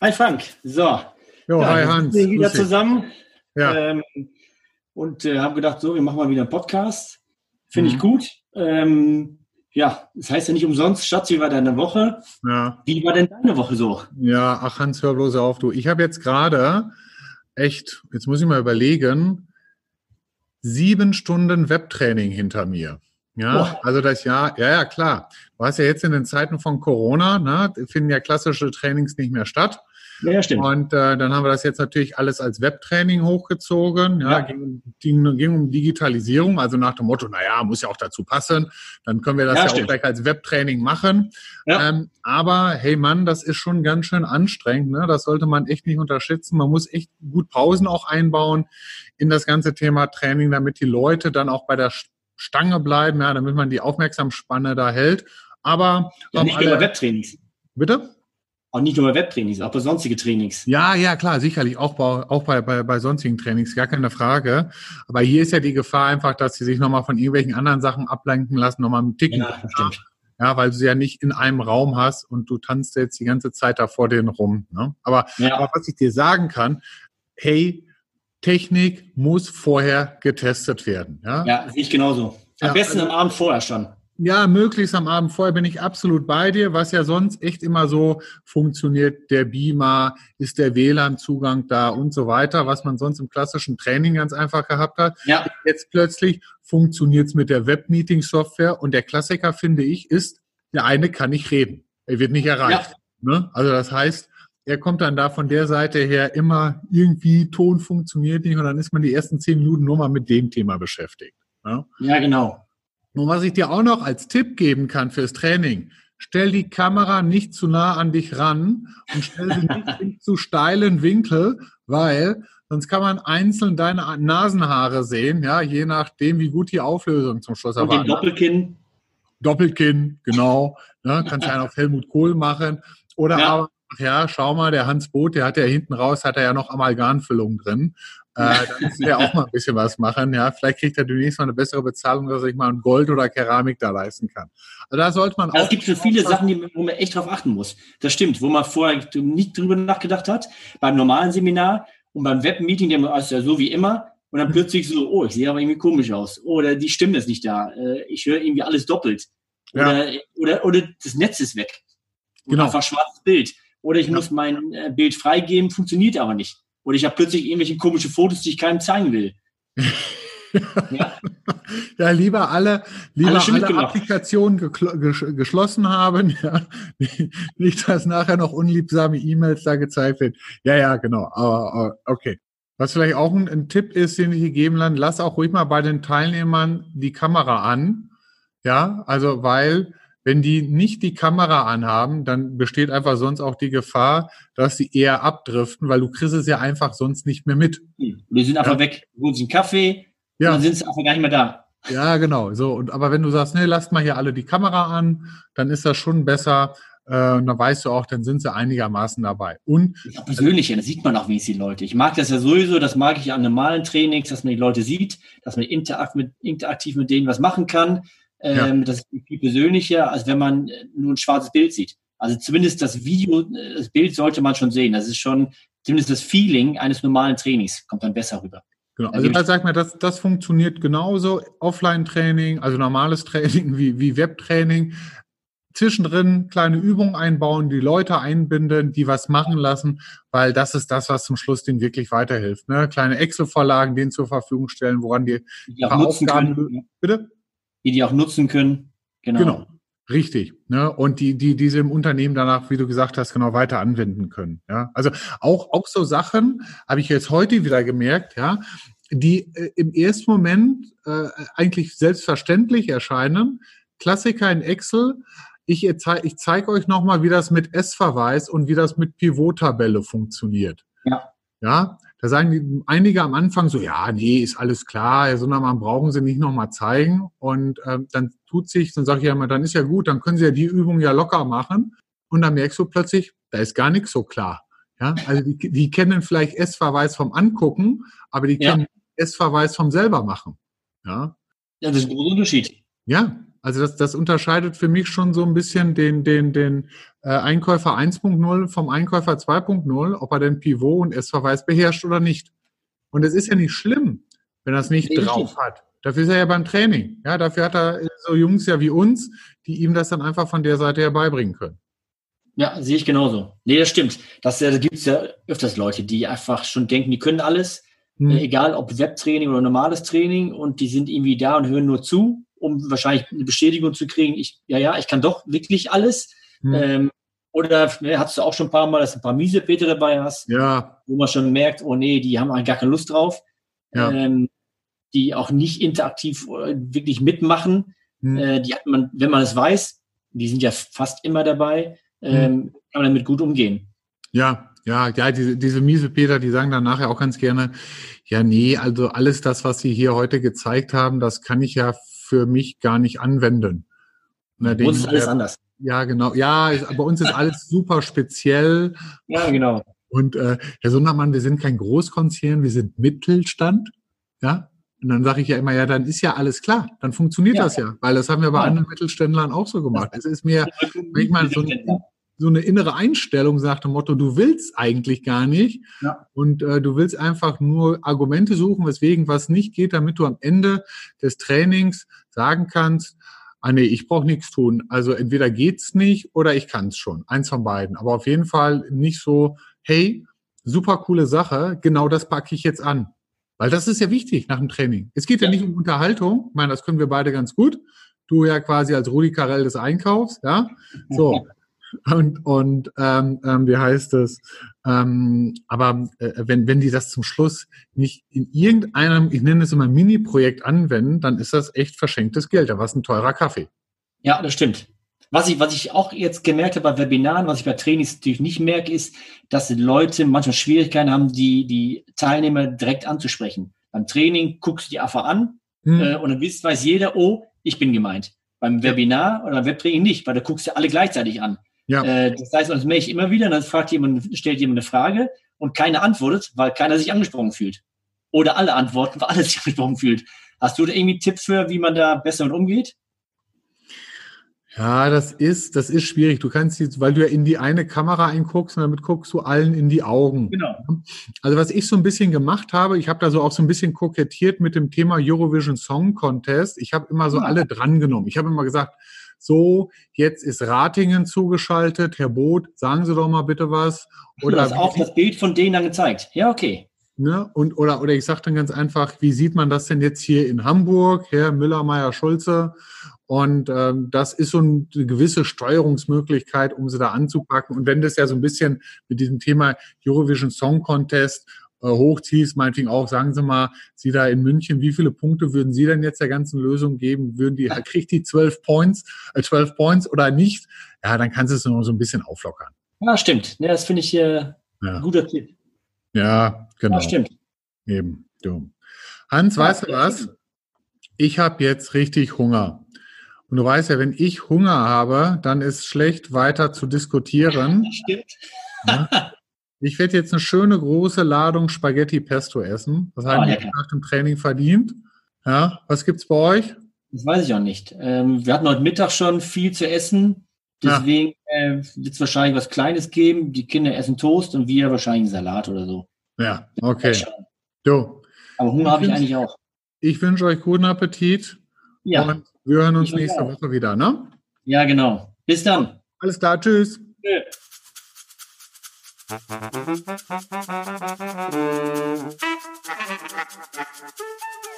Hi Frank, so. Jo, ja, hi Hans. Wir sind wieder zusammen Ja. ähm, und äh, haben gedacht, so, wir machen mal wieder einen Podcast. Finde ich Mhm. gut. Ähm, ja, das heißt ja nicht umsonst, Schatz, wie war deine Woche? ja. Wie war denn deine Woche so? Ja, ach Hans, hör bloß auf, du. Ich habe jetzt gerade echt, jetzt muss ich mal überlegen, sieben Stunden Webtraining hinter mir. Ja, also das Jahr, ja, ja, klar. Du hast ja jetzt in den Zeiten von Corona, ne, finden ja klassische Trainings nicht mehr statt. Ja, stimmt. Und äh, dann haben wir das jetzt natürlich alles als Webtraining hochgezogen. Ja, Ja. Ging, ging, ging um Digitalisierung, also nach dem Motto, naja, muss ja auch dazu passen. Dann können wir das Ja, ja, auch gleich als Webtraining machen. Ja. Ähm, aber hey Mann, das ist schon ganz schön anstrengend. Ne? Das sollte man echt nicht unterschätzen. Man muss echt gut Pausen auch einbauen in das ganze Thema Training, damit die Leute dann auch bei der Stange bleiben, ja, damit man die Aufmerksamsspanne da hält. Aber Ja, nicht alle, Webtrainings. bitte? Auch nicht nur bei Webtrainings, auch bei sonstige Trainings. Ja, ja, klar, sicherlich, auch bei, auch bei, bei, bei sonstigen Trainings, gar keine Frage. Aber hier ist ja die Gefahr einfach, dass sie sich nochmal von irgendwelchen anderen Sachen ablenken lassen, nochmal einen Ticken. Ja, stimmt. Ja, weil du sie ja nicht in einem Raum hast und du tanzt jetzt die ganze Zeit da vor denen rum. Ne? Aber, Ja. aber was ich dir sagen kann, hey, Technik muss vorher getestet werden. Ja, Ja, ich genauso. Am Ja, besten also- am Abend vorher schon. Ja, möglichst am Abend vorher bin ich absolut bei dir. Was ja sonst echt immer so funktioniert, der Beamer, ist der WLAN-Zugang da und so weiter, was man sonst im klassischen Training ganz einfach gehabt hat. Ja, Jetzt plötzlich funktioniert es mit der Web-Meeting-Software und der Klassiker, finde ich, ist, der eine kann nicht reden. Er wird nicht erreicht. Ne? Also das heißt, er kommt dann da von der Seite her immer irgendwie, Ton funktioniert nicht und dann ist man die ersten zehn Minuten nur mal mit dem Thema beschäftigt. Ne? ja, genau. Und was ich dir auch noch als Tipp geben kann fürs Training, stell die Kamera nicht zu nah an dich ran und stell sie nicht in zu steilen Winkel, weil sonst kann man einzeln deine Nasenhaare sehen, ja, je nachdem, wie gut die Auflösung zum Schluss Und den. Doppelkinn. Doppelkinn, genau. Ne, kannst ja einen auf Helmut Kohl machen. Oder Ja. aber, ja, schau mal, der Hans Boot, der hat ja hinten raus, hat er ja noch Amalgamfüllung drin. Äh, da muss der auch mal ein bisschen was machen. Ja, vielleicht kriegt er demnächst mal eine bessere Bezahlung, dass sich mal ein Gold oder Keramik da leisten kann. Also da sollte man Also auch. es gibt so viele Sachen, die, wo man echt drauf achten muss. Das stimmt, wo man vorher nicht drüber nachgedacht hat. Beim normalen Seminar und beim Webmeeting, der ist ja so wie immer. Und dann plötzlich so, oh, ich sehe aber irgendwie komisch aus. Oder die Stimme ist nicht da. Äh, Ich höre irgendwie alles doppelt. Oder, oder, oder das Netz ist weg. Oder Genau. einfach schwarzes Bild. Oder ich Ja. muss mein äh, Bild freigeben, funktioniert aber nicht. Oder ich habe plötzlich irgendwelche komische Fotos, die ich keinem zeigen will. Ja. Ja, lieber alle, lieber alle mitgemacht. Applikationen geschlossen haben, ja. Nicht, dass nachher noch unliebsame E-Mails da gezeigt werden. Ja, ja, genau. Aber, aber okay. Was vielleicht auch ein, ein Tipp ist, den ich hier geben kann, lass auch ruhig mal bei den Teilnehmern die Kamera an. Ja, also weil wenn die nicht die Kamera anhaben, dann besteht einfach sonst auch die Gefahr, dass sie eher abdriften, weil du kriegst es ja einfach sonst nicht mehr mit. Hm. Und die sind einfach Ja. weg, holen einen Kaffee und Ja. dann sind sie einfach gar nicht mehr da. Ja, genau. So, und aber wenn du sagst, nee, lasst mal hier alle die Kamera an, dann ist das schon besser. Äh, und dann weißt du auch, dann sind sie einigermaßen dabei. Und Das ist auch persönlicher, da sieht man auch wenigstens die Leute. Ich mag das ja sowieso, das mag ich an normalen Trainings, dass man die Leute sieht, dass man interakt mit, interaktiv mit denen was machen kann. Ähm, Das ist viel persönlicher, als wenn man äh, nur ein schwarzes Bild sieht. Also zumindest das Video, äh, das Bild sollte man schon sehen. Das ist schon, zumindest das Feeling eines normalen Trainings kommt dann besser rüber. genau, also da ich- sag mal, das, das funktioniert genauso. Offline-Training, also normales Training wie, wie Webtraining. Zwischendrin kleine Übungen einbauen, die Leute einbinden, die was machen lassen, weil das ist das, was zum Schluss denen wirklich weiterhilft. Ne? Kleine Excel-Vorlagen denen zur Verfügung stellen, woran die, Die nutzen Aufgaben- können. bitte? Die die auch nutzen können. Genau. Genau. Richtig. Ne? Und die, die diese im Unternehmen danach, wie du gesagt hast, genau weiter anwenden können. Ja? Also auch, auch so Sachen habe ich jetzt heute wieder gemerkt, ja, die äh, im ersten Moment äh, eigentlich selbstverständlich erscheinen. Klassiker in Excel. Ich, erzei- ich zeige euch nochmal, wie das mit S-Verweis und wie das mit Pivot-Tabelle funktioniert. Ja. Ja, da sagen die, einige am Anfang so, ja, nee, ist alles klar, Herr Sundermann, brauchen Sie nicht nochmal zeigen. Und ähm, dann tut sich, dann sage ich ja immer, dann ist ja gut, dann können Sie ja die Übung ja locker machen. Und dann merkst du plötzlich, da ist gar nichts so klar. Ja, also die, die kennen vielleicht S-Verweis vom Angucken, aber die Ja. kennen S-Verweis vom selber machen. Ja, Ja, das ist ein großer Unterschied. Ja, also das, das unterscheidet für mich schon so ein bisschen den, den, den äh, Einkäufer 1.0 vom Einkäufer 2.0, ob er den Pivot und S-Verweis beherrscht oder nicht. Und es ist ja nicht schlimm, wenn er es nicht nee, drauf hat. Dafür ist er ja beim Training. Ja, dafür hat er so Jungs ja wie uns, die ihm das dann einfach von der Seite her beibringen können. Ja, sehe ich genauso. Nee, das stimmt. Das, da gibt es ja öfters Leute, die einfach schon denken, die können alles, hm. äh, egal ob Webtraining oder normales Training, und die sind irgendwie da und hören nur zu um wahrscheinlich eine Bestätigung zu kriegen, ich, ja, ja, ich kann doch wirklich alles. Hm. Ähm, oder ne, hast du auch schon ein paar Mal, dass du ein paar miese Peter dabei hast, ja. wo man schon merkt, oh nee, die haben eigentlich gar keine Lust drauf, ja. ähm, die auch nicht interaktiv äh, wirklich mitmachen. Hm. Äh, die hat man, wenn man es weiß, die sind ja fast immer dabei, hm. ähm, hm. kann man damit gut umgehen. Ja, ja, ja, diese, diese miese Peter, die sagen dann nachher auch ganz gerne, ja, nee, also alles das, was Sie hier heute gezeigt haben, das kann ich ja für mich gar nicht anwenden. bei uns ist alles anders. Ja, genau. Ja, bei uns ist alles super speziell. Ja, genau. Und äh, Herr Sundermann, wir sind kein Großkonzern, wir sind Mittelstand. Ja. Und dann sage ich ja immer, ja, dann ist ja alles klar, dann funktioniert ja. das ja, weil das haben wir bei ja. anderen Mittelständlern auch so gemacht. Es ist mir manchmal so ein so eine innere Einstellung sagt dem Motto, du willst eigentlich gar nicht ja. und äh, du willst einfach nur Argumente suchen, weswegen was nicht geht, damit du am Ende des Trainings sagen kannst, ah nee, ich brauche nichts tun. Also entweder geht's nicht oder ich kann es schon. Eins von beiden. Aber auf jeden Fall nicht so, hey, super coole Sache, genau das packe ich jetzt an. Weil das ist ja wichtig nach dem Training. Es geht ja, ja nicht um Unterhaltung. Ich meine, das können wir beide ganz gut. Du ja quasi als Rudi Carell des Einkaufs, ja. So. Und, und ähm, ähm, wie heißt es? Ähm, aber äh, wenn, wenn die das zum Schluss nicht in irgendeinem, ich nenne es immer Mini-Projekt anwenden, dann ist das echt verschenktes Geld. Da war es ein teurer Kaffee. Ja, das stimmt. Was ich, was ich auch jetzt gemerkt habe bei Webinaren, was ich bei Trainings natürlich nicht merke, ist, dass Leute manchmal Schwierigkeiten haben, die, die Teilnehmer direkt anzusprechen. Beim Training guckst du die einfach an hm. äh, und dann weiß jeder, oh, ich bin gemeint. Beim Webinar oder beim Webtraining nicht, weil da guckst du alle gleichzeitig an. Ja. Äh, das heißt, das merke ich immer wieder, dann fragt jemand, stellt jemand eine Frage und keiner antwortet, weil keiner sich angesprochen fühlt. Oder alle antworten, weil alle sich angesprochen fühlt. Hast du da irgendwie einen Tipp für, wie man da besser mit umgeht? Ja, das ist, das ist schwierig. Du kannst jetzt, weil du ja in die eine Kamera einguckst und damit guckst du allen in die Augen. Genau. Also was ich so ein bisschen gemacht habe, ich habe da so auch so ein bisschen kokettiert mit dem Thema Eurovision Song Contest. Ich habe immer so ja. alle drangenommen. Ich habe immer gesagt, so, jetzt ist Ratingen zugeschaltet. Herr Boot, sagen Sie doch mal bitte was. Oder du hast auch das Bild von denen dann gezeigt. Ja, okay. Ne? Und, oder, oder ich sage dann ganz einfach, wie sieht man das denn jetzt hier in Hamburg, Herr Müller, Meier, Schulze? Und ähm, das ist so eine gewisse Steuerungsmöglichkeit, um sie da anzupacken. Und wenn das ja so ein bisschen mit diesem Thema Eurovision Song Contest hochziehst, meinetwegen auch, sagen Sie mal, Sie da in München, wie viele Punkte würden Sie denn jetzt der ganzen Lösung geben? Würden die, kriegt die zwölf Points, äh, 12 Points oder nicht? Ja, dann kannst du es nur so ein bisschen auflockern. Ja, stimmt. Ja, das finde ich äh, ja. ein guter Tipp. Ja, genau. Ja, stimmt. Eben, du. Hans, ja, weißt du was? Ich habe jetzt richtig Hunger. Und du weißt ja, wenn ich Hunger habe, dann ist schlecht weiter zu diskutieren. Das stimmt. Ja? Ich werde jetzt eine schöne große Ladung Spaghetti Pesto essen. Das haben wir nach dem Training verdient. Ja, was gibt's bei euch? Das weiß ich auch nicht. Ähm, wir hatten heute Mittag schon viel zu essen. Deswegen ja. äh, wird es wahrscheinlich was Kleines geben. Die Kinder essen Toast und wir wahrscheinlich einen Salat oder so. Ja, okay. So. Aber Hunger habe ich eigentlich auch. Ich wünsche euch guten Appetit. Ja. Und wir hören uns nächste auch. Woche wieder, ne? Ja, genau. Bis dann. Alles klar, tschüss. Tschüss. Thank you.